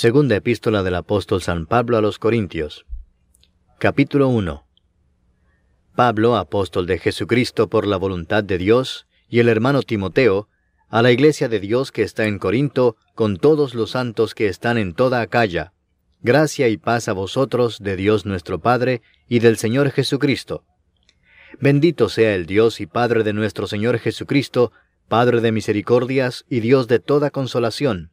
Segunda epístola del apóstol San Pablo a los Corintios. Capítulo 1. Pablo, apóstol de Jesucristo por la voluntad de Dios, y el hermano Timoteo, a la iglesia de Dios que está en Corinto, con todos los santos que están en toda Acaya. Gracia y paz a vosotros de Dios nuestro Padre y del Señor Jesucristo. Bendito sea el Dios y Padre de nuestro Señor Jesucristo, Padre de misericordias y Dios de toda consolación,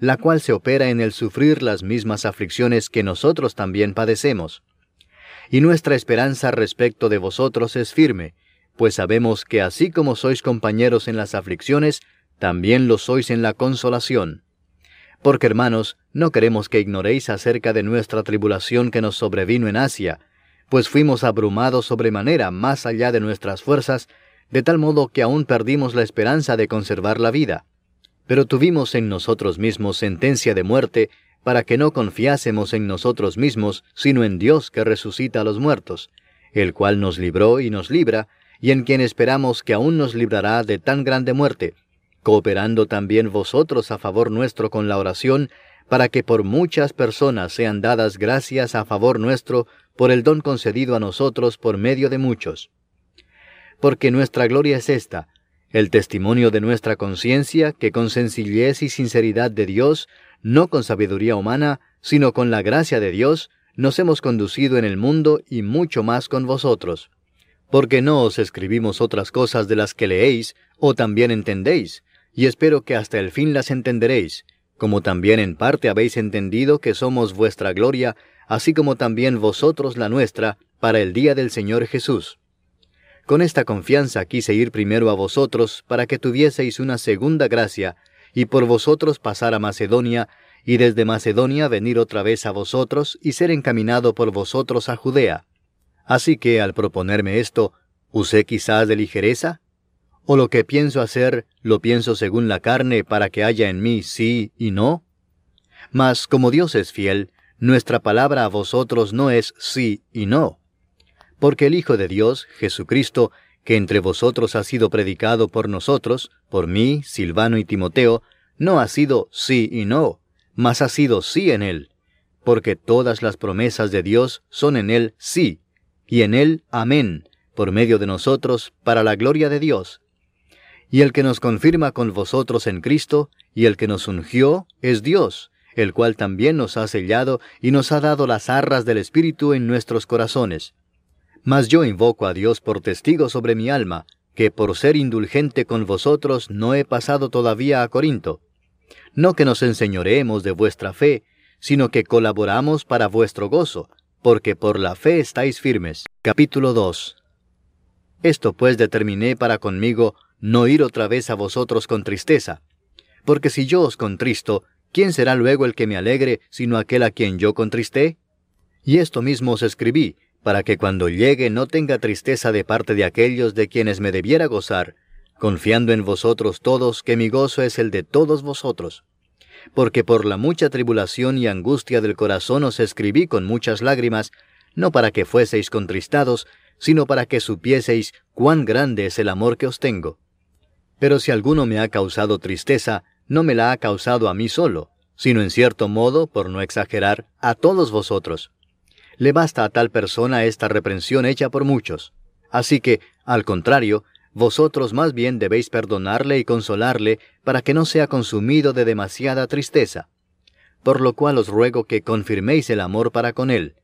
la cual se opera en el sufrir las mismas aflicciones que nosotros también padecemos. Y nuestra esperanza respecto de vosotros es firme, pues sabemos que así como sois compañeros en las aflicciones, también lo sois en la consolación. Porque hermanos, no queremos que ignoréis acerca de nuestra tribulación que nos sobrevino en Asia, pues fuimos abrumados sobremanera más allá de nuestras fuerzas, de tal modo que aún perdimos la esperanza de conservar la vida. Pero tuvimos en nosotros mismos sentencia de muerte, para que no confiásemos en nosotros mismos, sino en Dios que resucita a los muertos, el cual nos libró y nos libra, y en quien esperamos que aún nos librará de tan grande muerte, cooperando también vosotros a favor nuestro con la oración, para que por muchas personas sean dadas gracias a favor nuestro por el don concedido a nosotros por medio de muchos. Porque nuestra gloria es esta, el testimonio de nuestra conciencia, que con sencillez y sinceridad de Dios, no con sabiduría humana, sino con la gracia de Dios, nos hemos conducido en el mundo y mucho más con vosotros. Porque no os escribimos otras cosas de las que leéis o también entendéis, y espero que hasta el fin las entenderéis, como también en parte habéis entendido que somos vuestra gloria, así como también vosotros la nuestra, para el día del Señor Jesús. Con esta confianza quise ir primero a vosotros, para que tuvieseis una segunda gracia, y por vosotros pasar a Macedonia, y desde Macedonia venir otra vez a vosotros, y ser encaminado por vosotros a Judea. Así que al proponerme esto, ¿usé quizás de ligereza? ¿O lo que pienso hacer, lo pienso según la carne para que haya en mí sí y no? Mas como Dios es fiel, nuestra palabra a vosotros no es sí y no. Porque el Hijo de Dios, Jesucristo, que entre vosotros ha sido predicado por nosotros, por mí, Silvano y Timoteo, no ha sido sí y no, mas ha sido sí en él, porque todas las promesas de Dios son en él sí, y en él amén, por medio de nosotros, para la gloria de Dios y el que nos confirma con vosotros en Cristo, y el que nos ungió, es Dios, el cual también nos ha sellado y nos ha dado las arras del Espíritu en nuestros corazones. Mas yo invoco a Dios por testigo sobre mi alma, que por ser indulgente con vosotros no he pasado todavía a Corinto. No que nos enseñoreemos de vuestra fe, sino que colaboramos para vuestro gozo, porque por la fe estáis firmes. Capítulo 2 Esto pues determiné para conmigo no ir otra vez a vosotros con tristeza. Porque si yo os contristo, ¿quién será luego el que me alegre, sino aquel a quien yo contristé? Y esto mismo os escribí, para que cuando llegue no tenga tristeza de parte de aquellos de quienes me debiera gozar, confiando en vosotros todos que mi gozo es el de todos vosotros. Porque por la mucha tribulación y angustia del corazón os escribí con muchas lágrimas, no para que fueseis contristados, sino para que supieseis cuán grande es el amor que os tengo. Pero si alguno me ha causado tristeza, no me la ha causado a mí solo, sino en cierto modo, por no exagerar, a todos vosotros. Le basta a tal persona esta reprensión hecha por muchos. Así que, al contrario, vosotros más bien debéis perdonarle y consolarle para que no sea consumido de demasiada tristeza. Por lo cual os ruego que confirméis el amor para con él.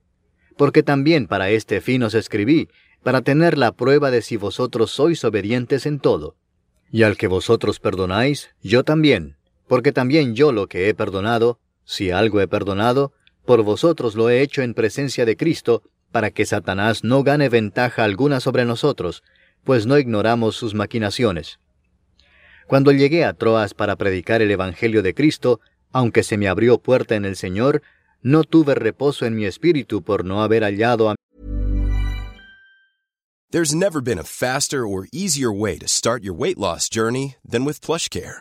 Porque también para este fin os escribí, para tener la prueba de si vosotros sois obedientes en todo. Y al que vosotros perdonáis, yo también, porque también yo lo que he perdonado, si algo he perdonado, por vosotros lo he hecho en presencia de Cristo, para que Satanás no gane ventaja alguna sobre nosotros, pues no ignoramos sus maquinaciones. Cuando llegué a Troas para predicar el Evangelio de Cristo, aunque se me abrió puerta en el Señor, no tuve reposo en mi espíritu por no haber hallado a There's never been a faster or easier way to start your weight loss journey than with PlushCare.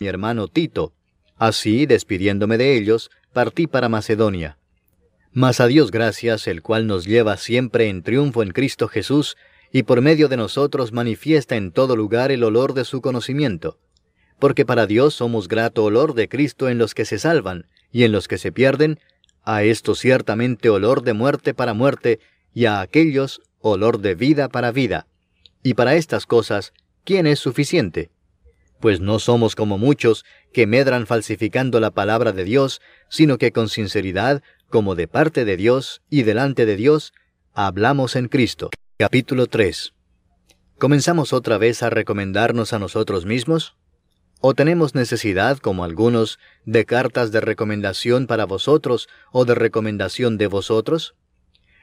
Mi hermano Tito. Así, despidiéndome de ellos, partí para Macedonia. Mas a Dios gracias, el cual nos lleva siempre en triunfo en Cristo Jesús, y por medio de nosotros manifiesta en todo lugar el olor de su conocimiento. Porque para Dios somos grato olor de Cristo en los que se salvan, y en los que se pierden, a esto ciertamente olor de muerte para muerte, y a aquellos olor de vida para vida. Y para estas cosas, ¿quién es suficiente? Pues no somos como muchos que medran falsificando la palabra de Dios, sino que con sinceridad, como de parte de Dios y delante de Dios, hablamos en Cristo. Capítulo 3. ¿Comenzamos otra vez a recomendarnos a nosotros mismos? ¿O tenemos necesidad, como algunos, de cartas de recomendación para vosotros o de recomendación de vosotros?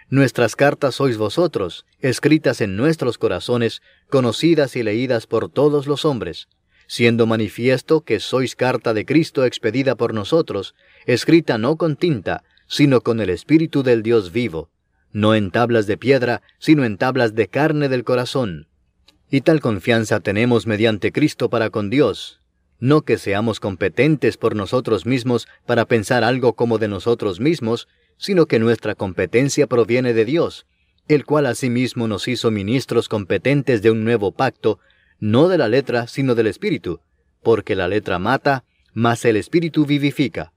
Nuestras cartas sois vosotros, escritas en nuestros corazones, conocidas y leídas por todos los hombres, siendo manifiesto que sois carta de Cristo expedida por nosotros, escrita no con tinta, sino con el Espíritu del Dios vivo, no en tablas de piedra, sino en tablas de carne del corazón. Y tal confianza tenemos mediante Cristo para con Dios, no que seamos competentes por nosotros mismos para pensar algo como de nosotros mismos, sino que nuestra competencia proviene de Dios, el cual asimismo nos hizo ministros competentes de un nuevo pacto, no de la letra, sino del Espíritu, porque la letra mata, mas el Espíritu vivifica.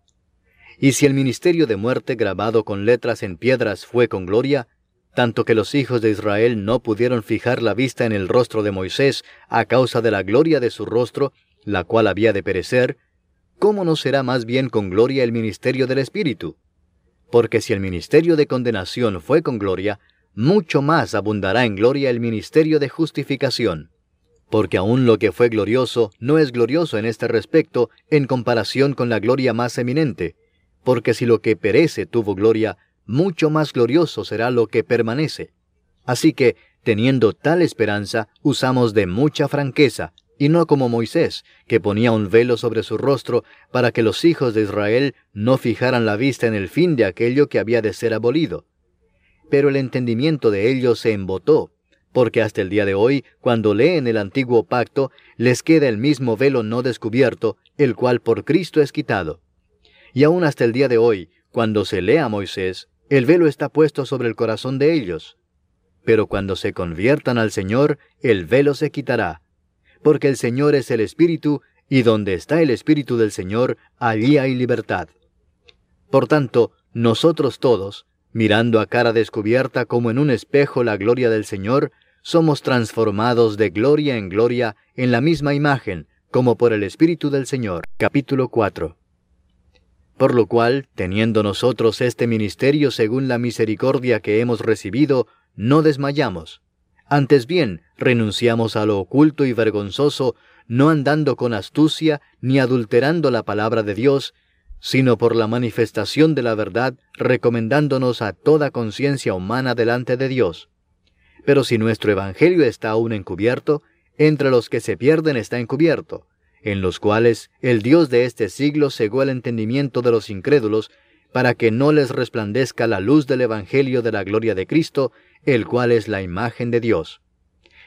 Y si el ministerio de muerte grabado con letras en piedras fue con gloria, tanto que los hijos de Israel no pudieron fijar la vista en el rostro de Moisés a causa de la gloria de su rostro, la cual había de perecer, ¿cómo no será más bien con gloria el ministerio del Espíritu? Porque si el ministerio de condenación fue con gloria, mucho más abundará en gloria el ministerio de justificación. Porque aun lo que fue glorioso no es glorioso en este respecto en comparación con la gloria más eminente, porque si lo que perece tuvo gloria, mucho más glorioso será lo que permanece. Así que, teniendo tal esperanza, usamos de mucha franqueza, y no como Moisés, que ponía un velo sobre su rostro para que los hijos de Israel no fijaran la vista en el fin de aquello que había de ser abolido. Pero el entendimiento de ellos se embotó, porque hasta el día de hoy, cuando leen el antiguo pacto, les queda el mismo velo no descubierto, el cual por Cristo es quitado. Y aún hasta el día de hoy, cuando se lee a Moisés, el velo está puesto sobre el corazón de ellos. Pero cuando se conviertan al Señor, el velo se quitará porque el Señor es el Espíritu, y donde está el Espíritu del Señor, allí hay libertad. Por tanto, nosotros todos, mirando a cara descubierta como en un espejo la gloria del Señor, somos transformados de gloria en gloria en la misma imagen, como por el Espíritu del Señor. Capítulo 4. Por lo cual, teniendo nosotros este ministerio según la misericordia que hemos recibido, no desmayamos antes bien, renunciamos a lo oculto y vergonzoso, no andando con astucia ni adulterando la palabra de Dios, sino por la manifestación de la verdad, recomendándonos a toda conciencia humana delante de Dios. Pero si nuestro Evangelio está aún encubierto, entre los que se pierden está encubierto, en los cuales el Dios de este siglo cegó el entendimiento de los incrédulos, para que no les resplandezca la luz del Evangelio de la gloria de Cristo, el cual es la imagen de Dios.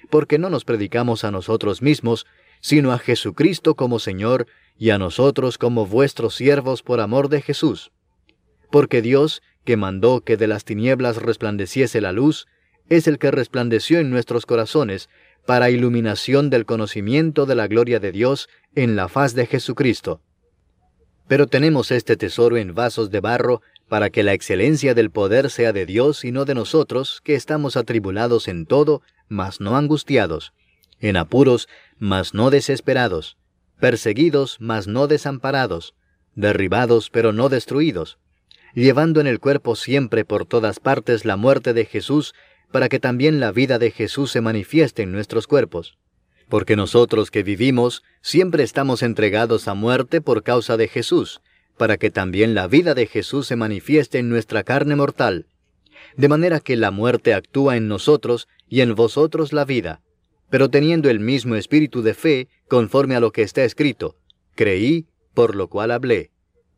Porque no nos predicamos a nosotros mismos, sino a Jesucristo como Señor, y a nosotros como vuestros siervos por amor de Jesús. Porque Dios, que mandó que de las tinieblas resplandeciese la luz, es el que resplandeció en nuestros corazones, para iluminación del conocimiento de la gloria de Dios en la faz de Jesucristo. Pero tenemos este tesoro en vasos de barro, para que la excelencia del poder sea de Dios y no de nosotros, que estamos atribulados en todo, mas no angustiados, en apuros, mas no desesperados, perseguidos, mas no desamparados, derribados, pero no destruidos, llevando en el cuerpo siempre por todas partes la muerte de Jesús, para que también la vida de Jesús se manifieste en nuestros cuerpos. Porque nosotros que vivimos siempre estamos entregados a muerte por causa de Jesús, para que también la vida de Jesús se manifieste en nuestra carne mortal. De manera que la muerte actúa en nosotros y en vosotros la vida pero teniendo el mismo espíritu de fe, conforme a lo que está escrito, creí, por lo cual hablé.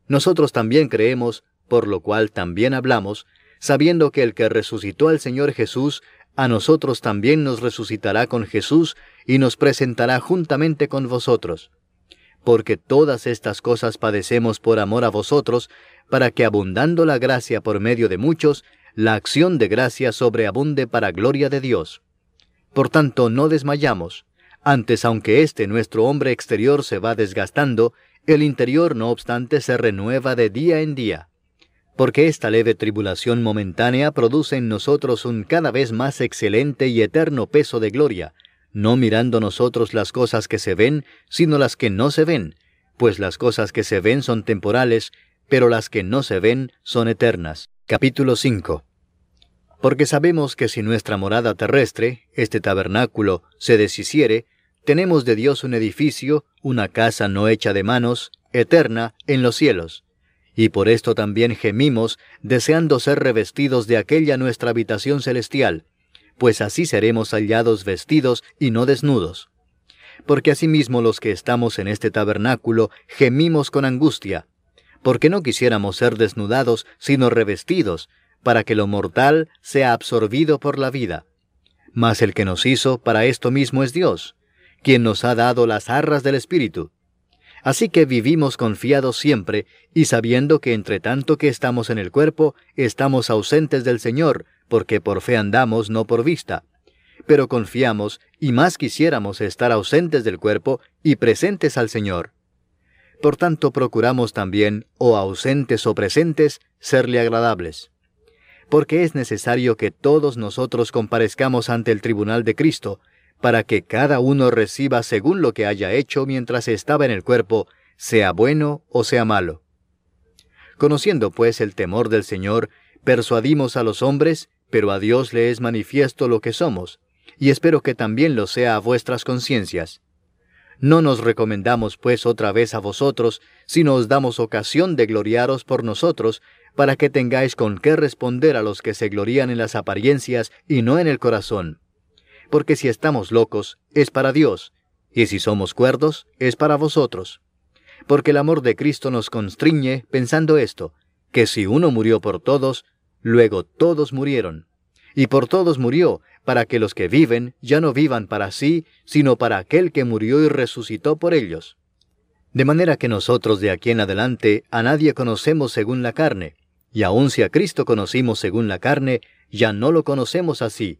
Nosotros también creemos, por lo cual también hablamos, sabiendo que el que resucitó al Señor Jesús, a nosotros también nos resucitará con Jesús y nos presentará juntamente con vosotros. Porque todas estas cosas padecemos por amor a vosotros, para que abundando la gracia por medio de muchos, la acción de gracia sobreabunde para gloria de Dios. Por tanto, no desmayamos. Antes, aunque este nuestro hombre exterior se va desgastando, el interior no obstante se renueva de día en día. Porque esta leve tribulación momentánea produce en nosotros un cada vez más excelente y eterno peso de gloria, no mirando nosotros las cosas que se ven, sino las que no se ven, pues las cosas que se ven son temporales, pero las que no se ven son eternas. Capítulo 5 porque sabemos que si nuestra morada terrestre, este tabernáculo, se deshiciere, tenemos de Dios un edificio, una casa no hecha de manos, eterna, en los cielos. Y por esto también gemimos, deseando ser revestidos de aquella nuestra habitación celestial, pues así seremos hallados vestidos y no desnudos. Porque asimismo los que estamos en este tabernáculo gemimos con angustia, porque no quisiéramos ser desnudados, sino revestidos, para que lo mortal sea absorbido por la vida. Mas el que nos hizo para esto mismo es Dios, quien nos ha dado las arras del Espíritu. Así que vivimos confiados siempre y sabiendo que entre tanto que estamos en el cuerpo, estamos ausentes del Señor, porque por fe andamos, no por vista. Pero confiamos y más quisiéramos estar ausentes del cuerpo y presentes al Señor. Por tanto procuramos también, o ausentes o presentes, serle agradables porque es necesario que todos nosotros comparezcamos ante el tribunal de Cristo, para que cada uno reciba según lo que haya hecho mientras estaba en el cuerpo, sea bueno o sea malo. Conociendo pues el temor del Señor, persuadimos a los hombres, pero a Dios le es manifiesto lo que somos, y espero que también lo sea a vuestras conciencias. No nos recomendamos pues otra vez a vosotros, sino os damos ocasión de gloriaros por nosotros, para que tengáis con qué responder a los que se glorían en las apariencias y no en el corazón. Porque si estamos locos, es para Dios, y si somos cuerdos, es para vosotros. Porque el amor de Cristo nos constriñe pensando esto, que si uno murió por todos, luego todos murieron. Y por todos murió, para que los que viven ya no vivan para sí, sino para aquel que murió y resucitó por ellos. De manera que nosotros de aquí en adelante a nadie conocemos según la carne, y aun si a Cristo conocimos según la carne, ya no lo conocemos así.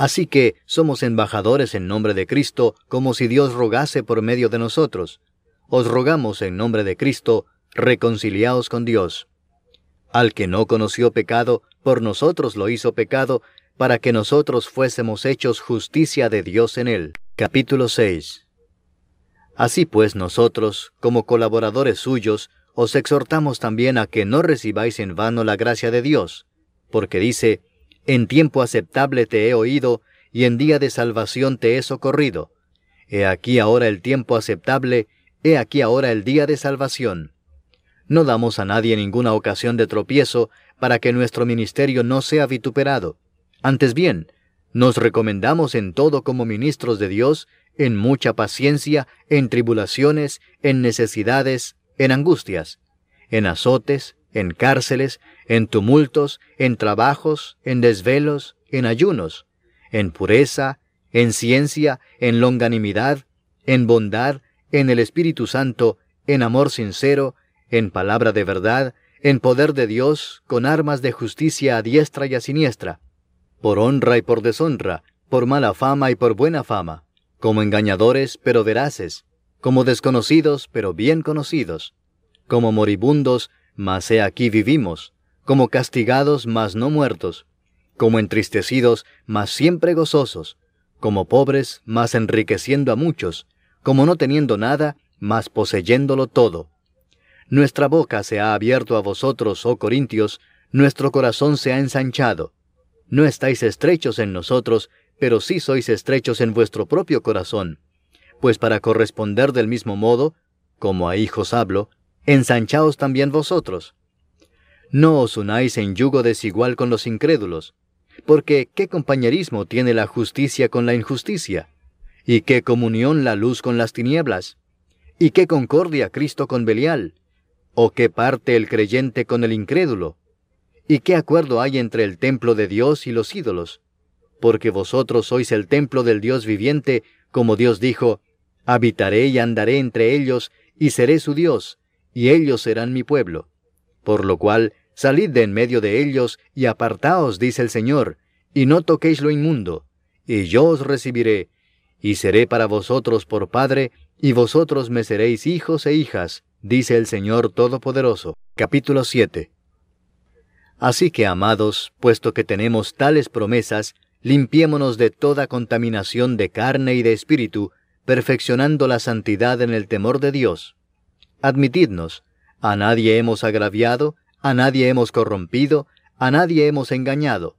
Así que somos embajadores en nombre de Cristo, como si Dios rogase por medio de nosotros. os rogamos en nombre de Cristo, reconciliaos con Dios. Al que no conoció pecado, por nosotros lo hizo pecado, para que nosotros fuésemos hechos justicia de Dios en él. Capítulo 6 Así pues nosotros, como colaboradores suyos, os exhortamos también a que no recibáis en vano la gracia de Dios, porque dice, En tiempo aceptable te he oído, y en día de salvación te he socorrido. He aquí ahora el tiempo aceptable, he aquí ahora el día de salvación. No damos a nadie ninguna ocasión de tropiezo para que nuestro ministerio no sea vituperado. Antes bien, nos recomendamos en todo como ministros de Dios, en mucha paciencia, en tribulaciones, en necesidades, en angustias, en azotes, en cárceles, en tumultos, en trabajos, en desvelos, en ayunos, en pureza, en ciencia, en longanimidad, en bondad, en el Espíritu Santo, en amor sincero, en palabra de verdad, en poder de Dios, con armas de justicia a diestra y a siniestra, por honra y por deshonra, por mala fama y por buena fama, como engañadores pero veraces, como desconocidos pero bien conocidos, como moribundos, mas he aquí vivimos, como castigados, mas no muertos, como entristecidos, mas siempre gozosos, como pobres, mas enriqueciendo a muchos, como no teniendo nada, mas poseyéndolo todo. Nuestra boca se ha abierto a vosotros, oh Corintios, nuestro corazón se ha ensanchado. No estáis estrechos en nosotros, pero sí sois estrechos en vuestro propio corazón. Pues para corresponder del mismo modo, como a hijos hablo, ensanchaos también vosotros. No os unáis en yugo desigual con los incrédulos, porque ¿qué compañerismo tiene la justicia con la injusticia? ¿Y qué comunión la luz con las tinieblas? ¿Y qué concordia Cristo con Belial? ¿O qué parte el creyente con el incrédulo? ¿Y qué acuerdo hay entre el templo de Dios y los ídolos? Porque vosotros sois el templo del Dios viviente, como Dios dijo, habitaré y andaré entre ellos, y seré su Dios, y ellos serán mi pueblo. Por lo cual, salid de en medio de ellos, y apartaos, dice el Señor, y no toquéis lo inmundo, y yo os recibiré, y seré para vosotros por Padre, y vosotros me seréis hijos e hijas, dice el Señor Todopoderoso. Capítulo 7 Así que, amados, puesto que tenemos tales promesas, limpiémonos de toda contaminación de carne y de espíritu, perfeccionando la santidad en el temor de Dios. Admitidnos, a nadie hemos agraviado, a nadie hemos corrompido, a nadie hemos engañado.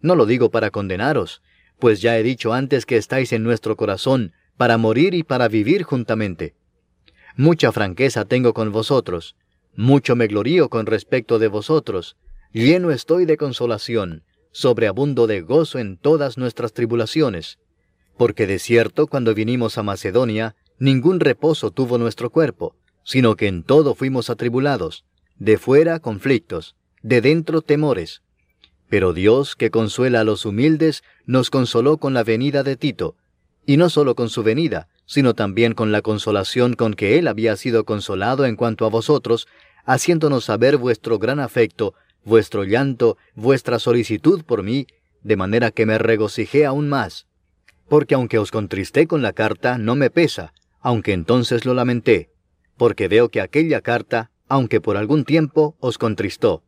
No lo digo para condenaros, pues ya he dicho antes que estáis en nuestro corazón, para morir y para vivir juntamente. Mucha franqueza tengo con vosotros, mucho me glorío con respecto de vosotros, lleno estoy de consolación, sobreabundo de gozo en todas nuestras tribulaciones, porque de cierto cuando vinimos a Macedonia, ningún reposo tuvo nuestro cuerpo, sino que en todo fuimos atribulados, de fuera conflictos, de dentro temores. Pero Dios, que consuela a los humildes, nos consoló con la venida de Tito, y no solo con su venida, sino también con la consolación con que él había sido consolado en cuanto a vosotros, haciéndonos saber vuestro gran afecto, vuestro llanto, vuestra solicitud por mí, de manera que me regocijé aún más. Porque aunque os contristé con la carta, no me pesa, aunque entonces lo lamenté, porque veo que aquella carta, aunque por algún tiempo, os contristó.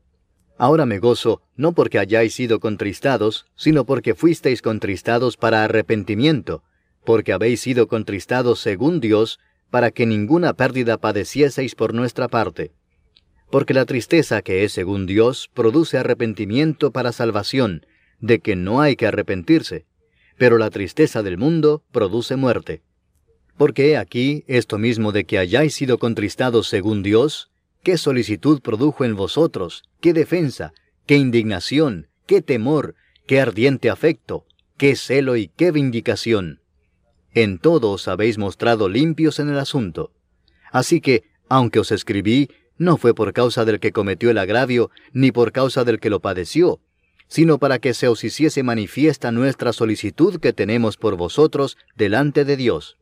Ahora me gozo, no porque hayáis sido contristados, sino porque fuisteis contristados para arrepentimiento, porque habéis sido contristados según Dios, para que ninguna pérdida padecieseis por nuestra parte. Porque la tristeza que es según Dios produce arrepentimiento para salvación, de que no hay que arrepentirse, pero la tristeza del mundo produce muerte. Porque he aquí esto mismo de que hayáis sido contristados según Dios, qué solicitud produjo en vosotros, qué defensa, qué indignación, qué temor, qué ardiente afecto, qué celo y qué vindicación. En todo os habéis mostrado limpios en el asunto. Así que, aunque os escribí, no fue por causa del que cometió el agravio, ni por causa del que lo padeció, sino para que se os hiciese manifiesta nuestra solicitud que tenemos por vosotros delante de Dios.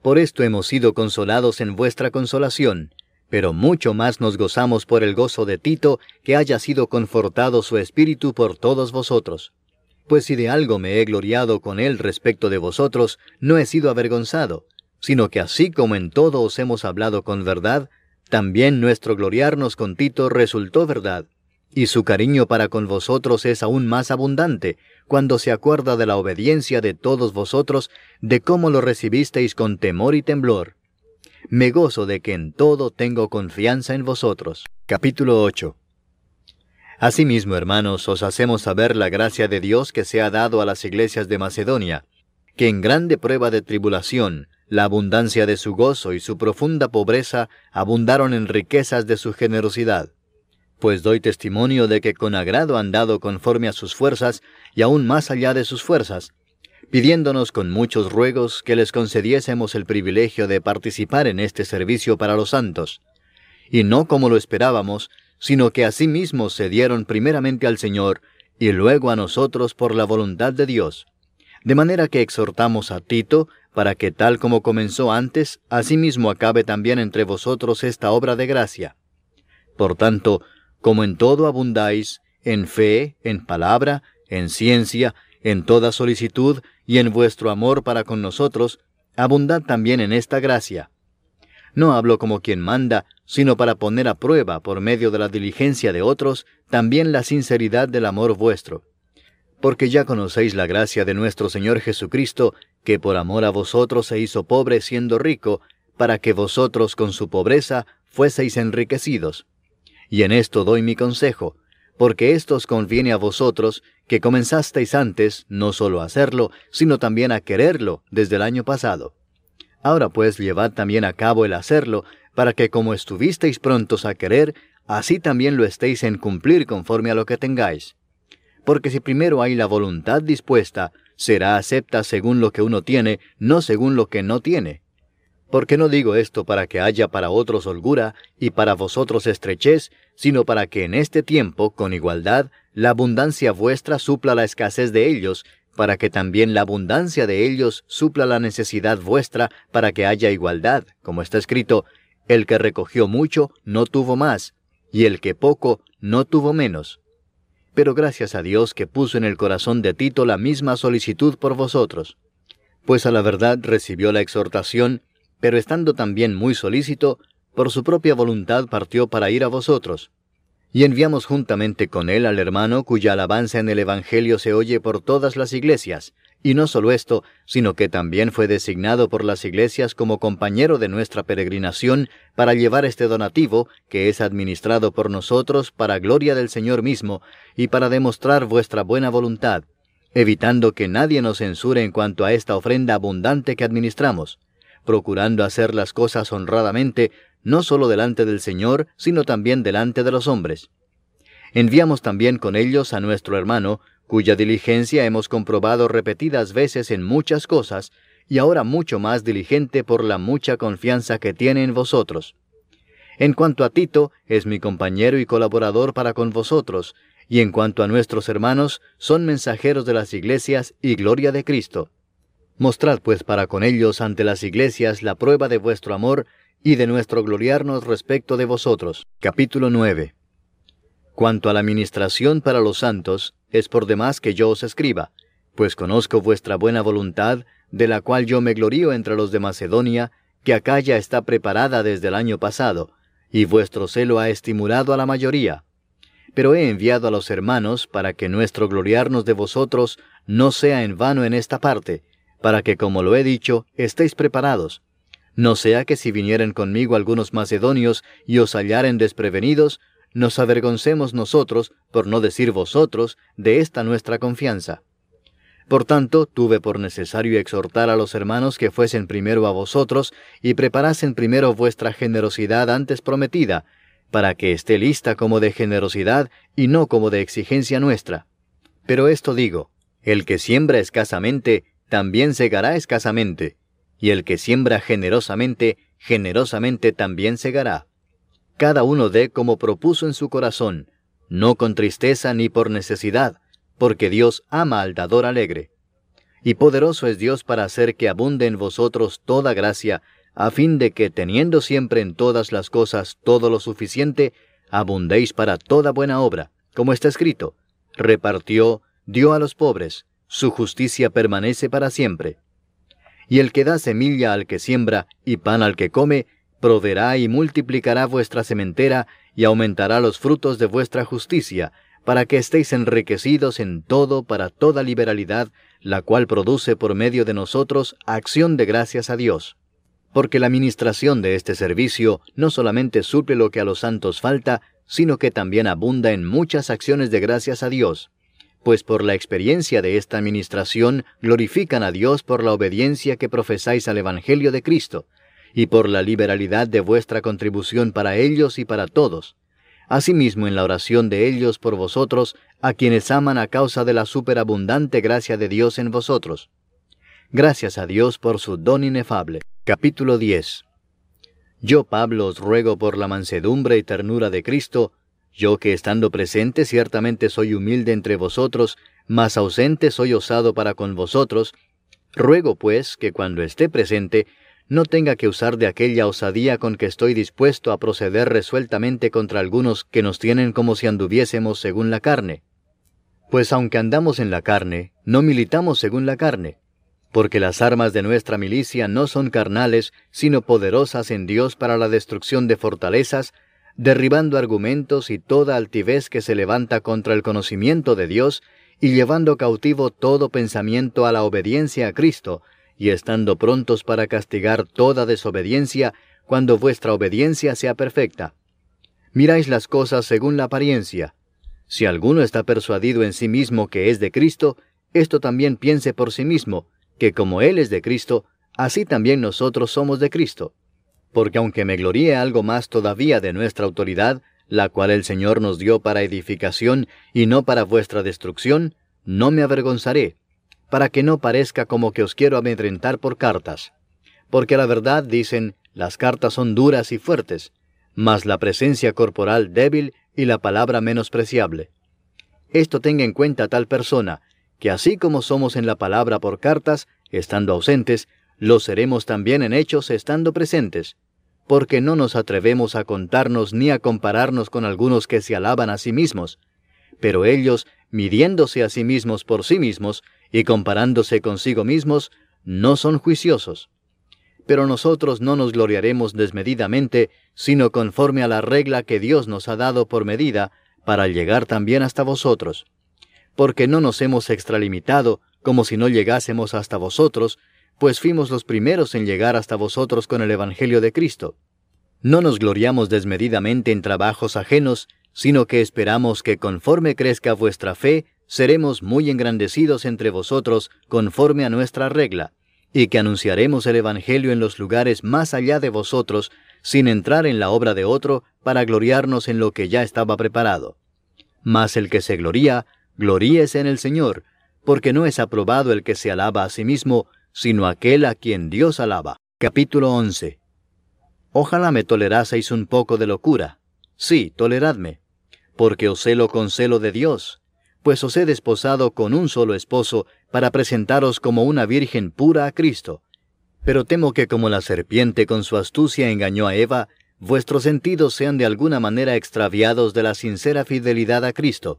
Por esto hemos sido consolados en vuestra consolación, pero mucho más nos gozamos por el gozo de Tito, que haya sido confortado su espíritu por todos vosotros. Pues si de algo me he gloriado con él respecto de vosotros, no he sido avergonzado, sino que así como en todo os hemos hablado con verdad, también nuestro gloriarnos con Tito resultó verdad, y su cariño para con vosotros es aún más abundante, cuando se acuerda de la obediencia de todos vosotros, de cómo lo recibisteis con temor y temblor. Me gozo de que en todo tengo confianza en vosotros. Capítulo 8 Asimismo, hermanos, os hacemos saber la gracia de Dios que se ha dado a las iglesias de Macedonia, que en grande prueba de tribulación, la abundancia de su gozo y su profunda pobreza abundaron en riquezas de su generosidad. Pues doy testimonio de que con agrado han dado conforme a sus fuerzas y aún más allá de sus fuerzas, pidiéndonos con muchos ruegos que les concediésemos el privilegio de participar en este servicio para los santos. Y no como lo esperábamos, sino que asimismo se dieron primeramente al Señor y luego a nosotros por la voluntad de Dios. De manera que exhortamos a Tito para que tal como comenzó antes, asimismo acabe también entre vosotros esta obra de gracia. Por tanto, como en todo abundáis, en fe, en palabra, en ciencia, en toda solicitud y en vuestro amor para con nosotros, abundad también en esta gracia. No hablo como quien manda, sino para poner a prueba, por medio de la diligencia de otros, también la sinceridad del amor vuestro porque ya conocéis la gracia de nuestro Señor Jesucristo, que por amor a vosotros se hizo pobre siendo rico, para que vosotros con su pobreza fueseis enriquecidos. Y en esto doy mi consejo, porque esto os conviene a vosotros, que comenzasteis antes no solo a hacerlo, sino también a quererlo desde el año pasado. Ahora pues llevad también a cabo el hacerlo, para que como estuvisteis prontos a querer, así también lo estéis en cumplir conforme a lo que tengáis porque si primero hay la voluntad dispuesta, será acepta según lo que uno tiene, no según lo que no tiene. Porque no digo esto para que haya para otros holgura y para vosotros estrechez, sino para que en este tiempo, con igualdad, la abundancia vuestra supla la escasez de ellos, para que también la abundancia de ellos supla la necesidad vuestra, para que haya igualdad, como está escrito, el que recogió mucho no tuvo más, y el que poco no tuvo menos pero gracias a Dios que puso en el corazón de Tito la misma solicitud por vosotros. Pues a la verdad recibió la exhortación, pero estando también muy solícito, por su propia voluntad partió para ir a vosotros. Y enviamos juntamente con él al hermano cuya alabanza en el Evangelio se oye por todas las iglesias, y no solo esto, sino que también fue designado por las iglesias como compañero de nuestra peregrinación para llevar este donativo, que es administrado por nosotros para gloria del Señor mismo, y para demostrar vuestra buena voluntad, evitando que nadie nos censure en cuanto a esta ofrenda abundante que administramos, procurando hacer las cosas honradamente, no solo delante del Señor, sino también delante de los hombres. Enviamos también con ellos a nuestro hermano, cuya diligencia hemos comprobado repetidas veces en muchas cosas, y ahora mucho más diligente por la mucha confianza que tiene en vosotros. En cuanto a Tito, es mi compañero y colaborador para con vosotros, y en cuanto a nuestros hermanos, son mensajeros de las iglesias y gloria de Cristo. Mostrad pues para con ellos ante las iglesias la prueba de vuestro amor y de nuestro gloriarnos respecto de vosotros. Capítulo 9. Cuanto a la ministración para los santos, es por demás que yo os escriba, pues conozco vuestra buena voluntad, de la cual yo me glorío entre los de Macedonia, que acá ya está preparada desde el año pasado, y vuestro celo ha estimulado a la mayoría. Pero he enviado a los hermanos para que nuestro gloriarnos de vosotros no sea en vano en esta parte, para que, como lo he dicho, estéis preparados. No sea que si vinieren conmigo algunos macedonios y os hallaren desprevenidos, nos avergoncemos nosotros, por no decir vosotros, de esta nuestra confianza. Por tanto, tuve por necesario exhortar a los hermanos que fuesen primero a vosotros y preparasen primero vuestra generosidad antes prometida, para que esté lista como de generosidad y no como de exigencia nuestra. Pero esto digo, el que siembra escasamente, también segará escasamente, y el que siembra generosamente, generosamente también segará cada uno dé como propuso en su corazón, no con tristeza ni por necesidad, porque Dios ama al dador alegre. Y poderoso es Dios para hacer que abunde en vosotros toda gracia, a fin de que, teniendo siempre en todas las cosas todo lo suficiente, abundéis para toda buena obra, como está escrito, repartió, dio a los pobres, su justicia permanece para siempre. Y el que da semilla al que siembra y pan al que come, proveerá y multiplicará vuestra sementera y aumentará los frutos de vuestra justicia, para que estéis enriquecidos en todo para toda liberalidad, la cual produce por medio de nosotros acción de gracias a Dios. Porque la administración de este servicio no solamente suple lo que a los santos falta, sino que también abunda en muchas acciones de gracias a Dios, pues por la experiencia de esta administración glorifican a Dios por la obediencia que profesáis al Evangelio de Cristo, y por la liberalidad de vuestra contribución para ellos y para todos, asimismo en la oración de ellos por vosotros, a quienes aman a causa de la superabundante gracia de Dios en vosotros. Gracias a Dios por su don inefable. Capítulo 10 Yo, Pablo, os ruego por la mansedumbre y ternura de Cristo, yo que estando presente ciertamente soy humilde entre vosotros, mas ausente soy osado para con vosotros, ruego pues que cuando esté presente no tenga que usar de aquella osadía con que estoy dispuesto a proceder resueltamente contra algunos que nos tienen como si anduviésemos según la carne. Pues aunque andamos en la carne, no militamos según la carne, porque las armas de nuestra milicia no son carnales, sino poderosas en Dios para la destrucción de fortalezas, derribando argumentos y toda altivez que se levanta contra el conocimiento de Dios, y llevando cautivo todo pensamiento a la obediencia a Cristo, y estando prontos para castigar toda desobediencia cuando vuestra obediencia sea perfecta. Miráis las cosas según la apariencia. Si alguno está persuadido en sí mismo que es de Cristo, esto también piense por sí mismo, que como Él es de Cristo, así también nosotros somos de Cristo. Porque aunque me gloríe algo más todavía de nuestra autoridad, la cual el Señor nos dio para edificación y no para vuestra destrucción, no me avergonzaré, para que no parezca como que os quiero amedrentar por cartas. Porque la verdad, dicen, las cartas son duras y fuertes, mas la presencia corporal débil y la palabra menospreciable. Esto tenga en cuenta tal persona, que así como somos en la palabra por cartas, estando ausentes, lo seremos también en hechos estando presentes, porque no nos atrevemos a contarnos ni a compararnos con algunos que se alaban a sí mismos, pero ellos, midiéndose a sí mismos por sí mismos, y comparándose consigo mismos, no son juiciosos. Pero nosotros no nos gloriaremos desmedidamente, sino conforme a la regla que Dios nos ha dado por medida, para llegar también hasta vosotros. Porque no nos hemos extralimitado, como si no llegásemos hasta vosotros, pues fuimos los primeros en llegar hasta vosotros con el Evangelio de Cristo. No nos gloriamos desmedidamente en trabajos ajenos, sino que esperamos que conforme crezca vuestra fe, seremos muy engrandecidos entre vosotros conforme a nuestra regla, y que anunciaremos el Evangelio en los lugares más allá de vosotros, sin entrar en la obra de otro, para gloriarnos en lo que ya estaba preparado. Mas el que se gloría, gloríese en el Señor, porque no es aprobado el que se alaba a sí mismo, sino aquel a quien Dios alaba. Capítulo 11 Ojalá me toleraseis un poco de locura. Sí, toleradme, porque os celo con celo de Dios, pues os he desposado con un solo esposo para presentaros como una virgen pura a Cristo. Pero temo que como la serpiente con su astucia engañó a Eva, vuestros sentidos sean de alguna manera extraviados de la sincera fidelidad a Cristo.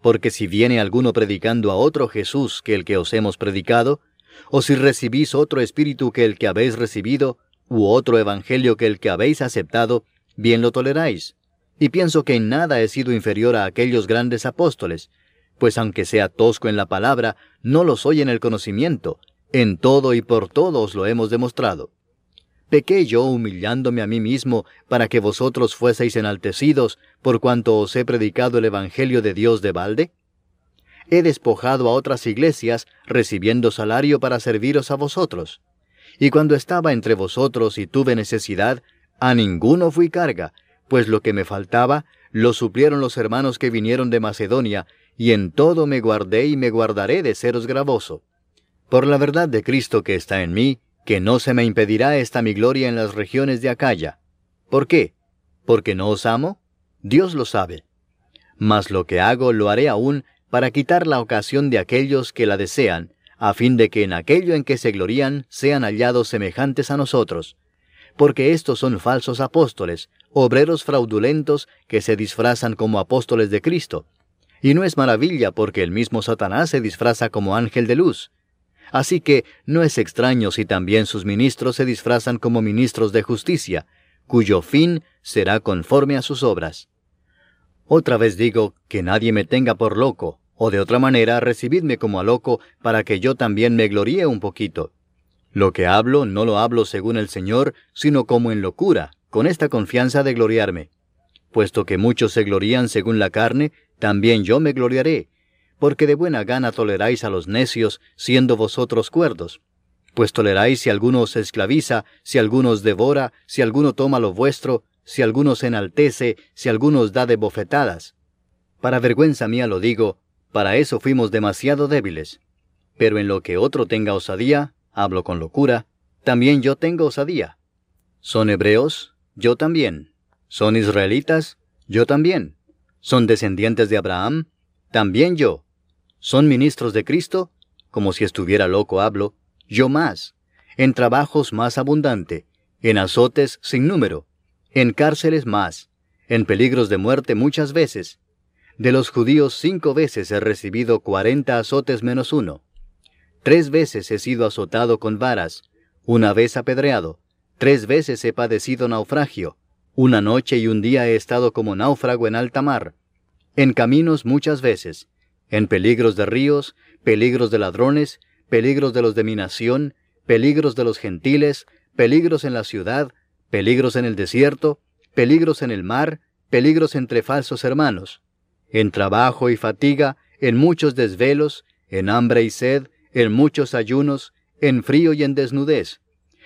Porque si viene alguno predicando a otro Jesús que el que os hemos predicado, o si recibís otro espíritu que el que habéis recibido, u otro evangelio que el que habéis aceptado, bien lo toleráis. Y pienso que en nada he sido inferior a aquellos grandes apóstoles, pues aunque sea tosco en la palabra, no lo soy en el conocimiento, en todo y por todo os lo hemos demostrado. ¿Pequé yo humillándome a mí mismo para que vosotros fueseis enaltecidos por cuanto os he predicado el Evangelio de Dios de balde? He despojado a otras iglesias, recibiendo salario para serviros a vosotros. Y cuando estaba entre vosotros y tuve necesidad, a ninguno fui carga, pues lo que me faltaba lo suplieron los hermanos que vinieron de Macedonia, y en todo me guardé y me guardaré de seros gravoso. Por la verdad de Cristo que está en mí, que no se me impedirá esta mi gloria en las regiones de Acaya. ¿Por qué? ¿Porque no os amo? Dios lo sabe. Mas lo que hago lo haré aún para quitar la ocasión de aquellos que la desean, a fin de que en aquello en que se glorían sean hallados semejantes a nosotros. Porque estos son falsos apóstoles, obreros fraudulentos que se disfrazan como apóstoles de Cristo, y no es maravilla porque el mismo Satanás se disfraza como ángel de luz. Así que no es extraño si también sus ministros se disfrazan como ministros de justicia, cuyo fin será conforme a sus obras. Otra vez digo que nadie me tenga por loco, o de otra manera recibidme como a loco, para que yo también me gloríe un poquito. Lo que hablo no lo hablo según el Señor, sino como en locura, con esta confianza de gloriarme. Puesto que muchos se glorían según la carne, también yo me gloriaré, porque de buena gana toleráis a los necios, siendo vosotros cuerdos. Pues toleráis si alguno os esclaviza, si alguno os devora, si alguno toma lo vuestro, si alguno se enaltece, si alguno os da de bofetadas. Para vergüenza mía lo digo, para eso fuimos demasiado débiles. Pero en lo que otro tenga osadía, hablo con locura, también yo tengo osadía. ¿Son hebreos? Yo también. ¿Son israelitas? Yo también. ¿Son descendientes de Abraham? También yo. ¿Son ministros de Cristo? Como si estuviera loco hablo. Yo más. En trabajos más abundante. En azotes sin número. En cárceles más. En peligros de muerte muchas veces. De los judíos cinco veces he recibido cuarenta azotes menos uno. Tres veces he sido azotado con varas, una vez apedreado, tres veces he padecido naufragio, una noche y un día he estado como náufrago en alta mar, en caminos muchas veces, en peligros de ríos, peligros de ladrones, peligros de los de mi nación, peligros de los gentiles, peligros en la ciudad, peligros en el desierto, peligros en el mar, peligros entre falsos hermanos, en trabajo y fatiga, en muchos desvelos, en hambre y sed, en muchos ayunos, en frío y en desnudez,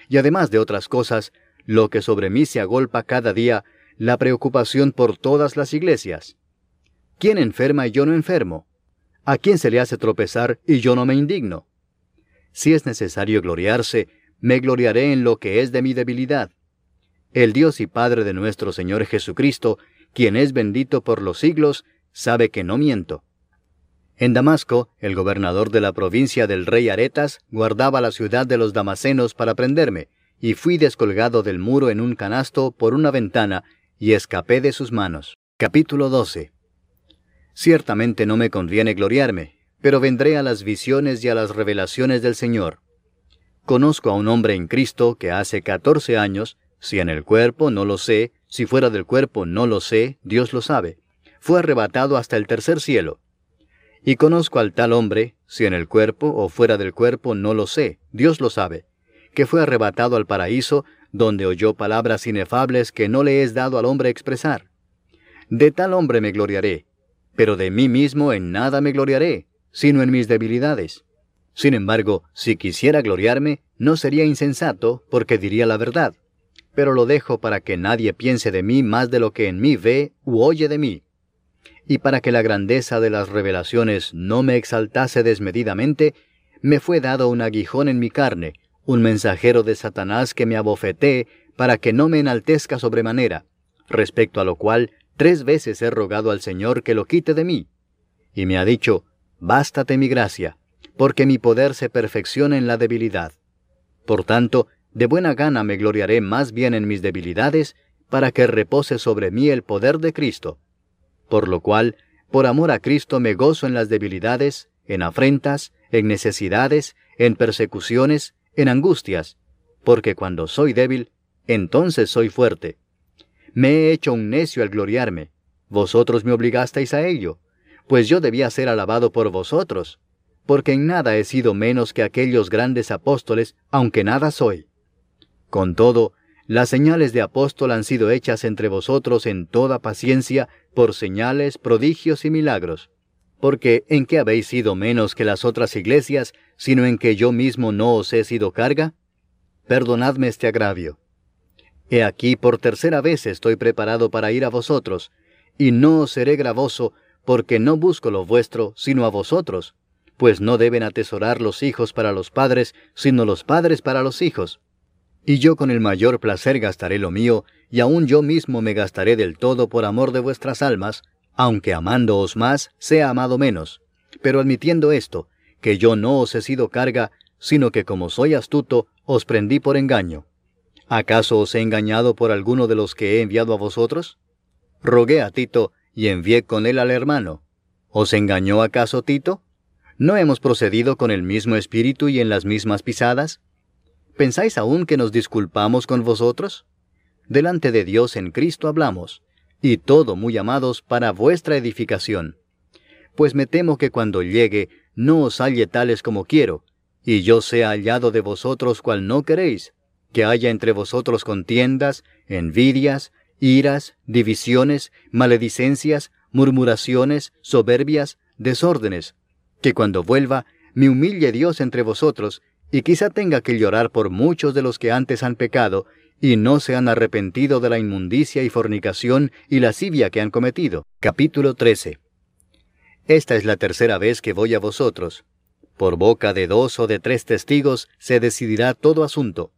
y además de otras cosas, lo que sobre mí se agolpa cada día, la preocupación por todas las iglesias. ¿Quién enferma y yo no enfermo? ¿A quién se le hace tropezar y yo no me indigno? Si es necesario gloriarse, me gloriaré en lo que es de mi debilidad. El Dios y Padre de nuestro Señor Jesucristo, quien es bendito por los siglos, sabe que no miento. En Damasco, el gobernador de la provincia del rey Aretas guardaba la ciudad de los damasenos para prenderme, y fui descolgado del muro en un canasto por una ventana, y escapé de sus manos. Capítulo 12 Ciertamente no me conviene gloriarme, pero vendré a las visiones y a las revelaciones del Señor. Conozco a un hombre en Cristo que hace catorce años, si en el cuerpo no lo sé, si fuera del cuerpo no lo sé, Dios lo sabe, fue arrebatado hasta el tercer cielo. Y conozco al tal hombre, si en el cuerpo o fuera del cuerpo no lo sé, Dios lo sabe, que fue arrebatado al paraíso, donde oyó palabras inefables que no le es dado al hombre expresar. De tal hombre me gloriaré, pero de mí mismo en nada me gloriaré, sino en mis debilidades. Sin embargo, si quisiera gloriarme, no sería insensato, porque diría la verdad. Pero lo dejo para que nadie piense de mí más de lo que en mí ve u oye de mí y para que la grandeza de las revelaciones no me exaltase desmedidamente, me fue dado un aguijón en mi carne, un mensajero de Satanás que me abofetee para que no me enaltezca sobremanera, respecto a lo cual tres veces he rogado al Señor que lo quite de mí. Y me ha dicho, Bástate mi gracia, porque mi poder se perfecciona en la debilidad. Por tanto, de buena gana me gloriaré más bien en mis debilidades, para que repose sobre mí el poder de Cristo por lo cual, por amor a Cristo me gozo en las debilidades, en afrentas, en necesidades, en persecuciones, en angustias, porque cuando soy débil, entonces soy fuerte. Me he hecho un necio al gloriarme, vosotros me obligasteis a ello, pues yo debía ser alabado por vosotros, porque en nada he sido menos que aquellos grandes apóstoles, aunque nada soy. Con todo, las señales de apóstol han sido hechas entre vosotros en toda paciencia por señales, prodigios y milagros. Porque ¿en qué habéis sido menos que las otras iglesias, sino en que yo mismo no os he sido carga? Perdonadme este agravio. He aquí por tercera vez estoy preparado para ir a vosotros, y no os seré gravoso, porque no busco lo vuestro, sino a vosotros, pues no deben atesorar los hijos para los padres, sino los padres para los hijos y yo con el mayor placer gastaré lo mío, y aun yo mismo me gastaré del todo por amor de vuestras almas, aunque amándoos más, sea amado menos. Pero admitiendo esto, que yo no os he sido carga, sino que como soy astuto, os prendí por engaño. ¿Acaso os he engañado por alguno de los que he enviado a vosotros? Rogué a Tito, y envié con él al hermano. ¿Os engañó acaso Tito? ¿No hemos procedido con el mismo espíritu y en las mismas pisadas? ¿Pensáis aún que nos disculpamos con vosotros? Delante de Dios en Cristo hablamos, y todo muy amados para vuestra edificación. Pues me temo que cuando llegue no os halle tales como quiero, y yo sea hallado de vosotros cual no queréis, que haya entre vosotros contiendas, envidias, iras, divisiones, maledicencias, murmuraciones, soberbias, desórdenes, que cuando vuelva me humille Dios entre vosotros, y quizá tenga que llorar por muchos de los que antes han pecado, y no se han arrepentido de la inmundicia y fornicación y lascivia que han cometido. Capítulo 13. Esta es la tercera vez que voy a vosotros. Por boca de dos o de tres testigos se decidirá todo asunto.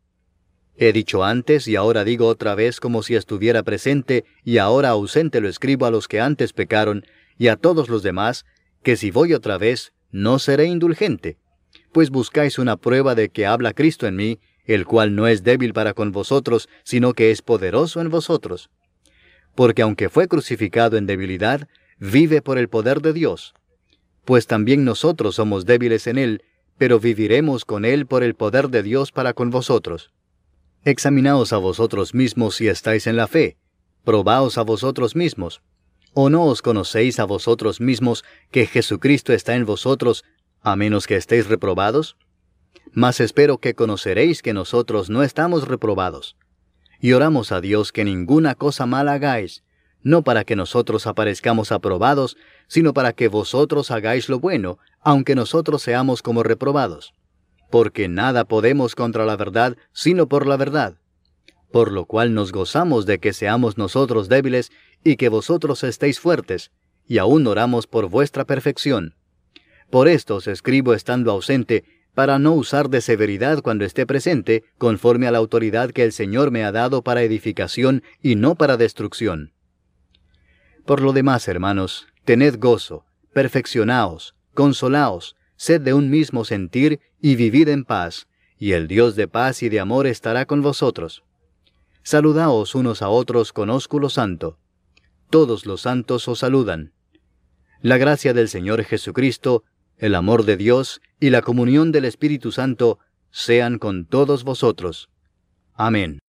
He dicho antes y ahora digo otra vez como si estuviera presente y ahora ausente lo escribo a los que antes pecaron y a todos los demás, que si voy otra vez, no seré indulgente, pues buscáis una prueba de que habla Cristo en mí, el cual no es débil para con vosotros, sino que es poderoso en vosotros. Porque aunque fue crucificado en debilidad, vive por el poder de Dios. Pues también nosotros somos débiles en él, pero viviremos con él por el poder de Dios para con vosotros. Examinaos a vosotros mismos si estáis en la fe, probaos a vosotros mismos, ¿O no os conocéis a vosotros mismos que Jesucristo está en vosotros, a menos que estéis reprobados? Mas espero que conoceréis que nosotros no estamos reprobados. Y oramos a Dios que ninguna cosa mala hagáis, no para que nosotros aparezcamos aprobados, sino para que vosotros hagáis lo bueno, aunque nosotros seamos como reprobados. Porque nada podemos contra la verdad, sino por la verdad por lo cual nos gozamos de que seamos nosotros débiles y que vosotros estéis fuertes, y aún oramos por vuestra perfección. Por esto os escribo estando ausente, para no usar de severidad cuando esté presente, conforme a la autoridad que el Señor me ha dado para edificación y no para destrucción. Por lo demás, hermanos, tened gozo, perfeccionaos, consolaos, sed de un mismo sentir y vivid en paz, y el Dios de paz y de amor estará con vosotros. Saludaos unos a otros con ósculo santo. Todos los santos os saludan. La gracia del Señor Jesucristo, el amor de Dios y la comunión del Espíritu Santo sean con todos vosotros. Amén.